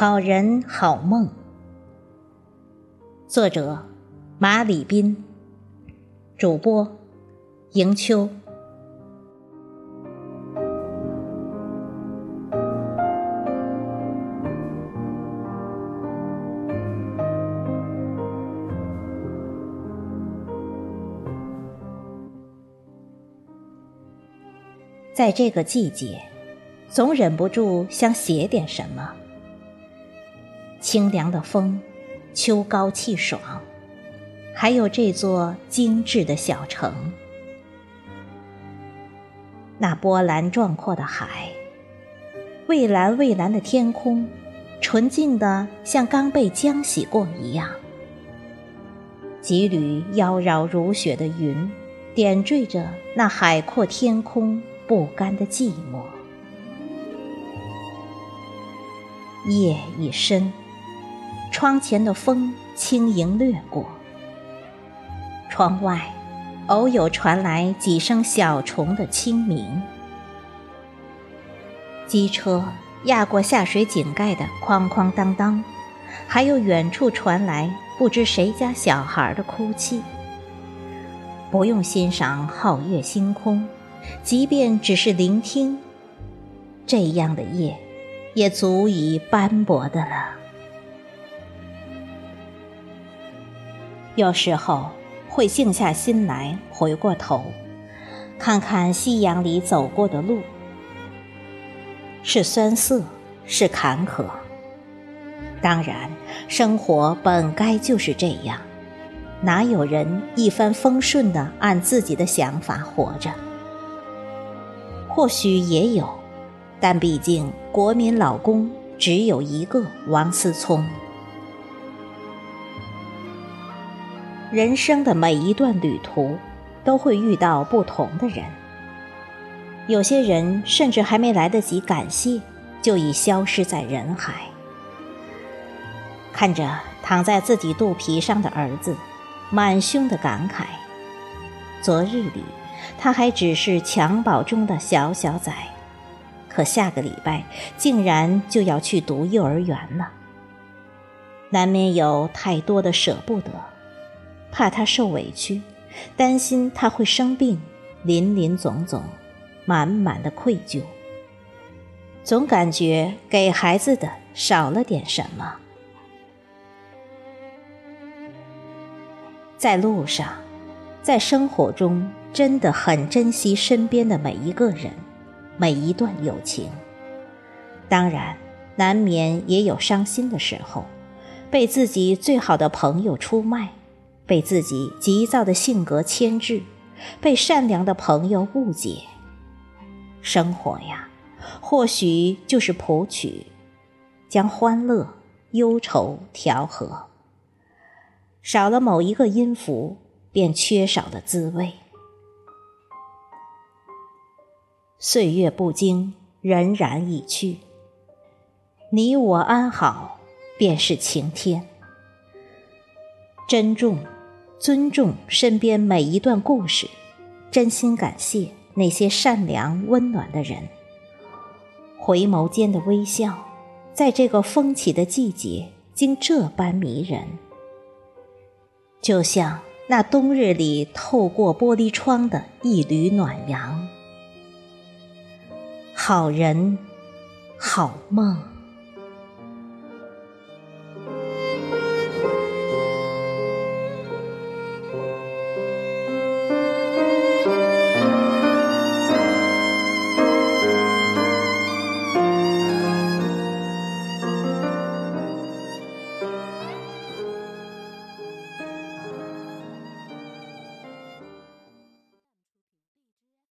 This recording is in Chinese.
好人好梦，作者马里斌，主播迎秋。在这个季节，总忍不住想写点什么。清凉的风，秋高气爽，还有这座精致的小城，那波澜壮阔的海，蔚蓝蔚蓝的天空，纯净的像刚被浆洗过一样。几缕妖娆如雪的云，点缀着那海阔天空。不甘的寂寞。夜已深，窗前的风轻盈掠过。窗外偶有传来几声小虫的清鸣。机车压过下水井盖的哐哐当当，还有远处传来不知谁家小孩的哭泣。不用欣赏皓月星空。即便只是聆听，这样的夜，也足以斑驳的了。有时候会静下心来，回过头，看看夕阳里走过的路，是酸涩，是坎坷。当然，生活本该就是这样，哪有人一帆风顺的按自己的想法活着？或许也有，但毕竟国民老公只有一个王思聪。人生的每一段旅途，都会遇到不同的人。有些人甚至还没来得及感谢，就已消失在人海。看着躺在自己肚皮上的儿子，满胸的感慨。昨日里。他还只是襁褓中的小小崽，可下个礼拜竟然就要去读幼儿园了。难免有太多的舍不得，怕他受委屈，担心他会生病，林林总总，满满的愧疚。总感觉给孩子的少了点什么。在路上，在生活中。真的很珍惜身边的每一个人，每一段友情。当然，难免也有伤心的时候，被自己最好的朋友出卖，被自己急躁的性格牵制，被善良的朋友误解。生活呀，或许就是谱曲，将欢乐、忧愁调和。少了某一个音符，便缺少了滋味。岁月不惊，荏苒已去。你我安好，便是晴天。珍重、尊重身边每一段故事，真心感谢那些善良温暖的人。回眸间的微笑，在这个风起的季节，竟这般迷人。就像那冬日里透过玻璃窗的一缕暖阳。好人，好梦。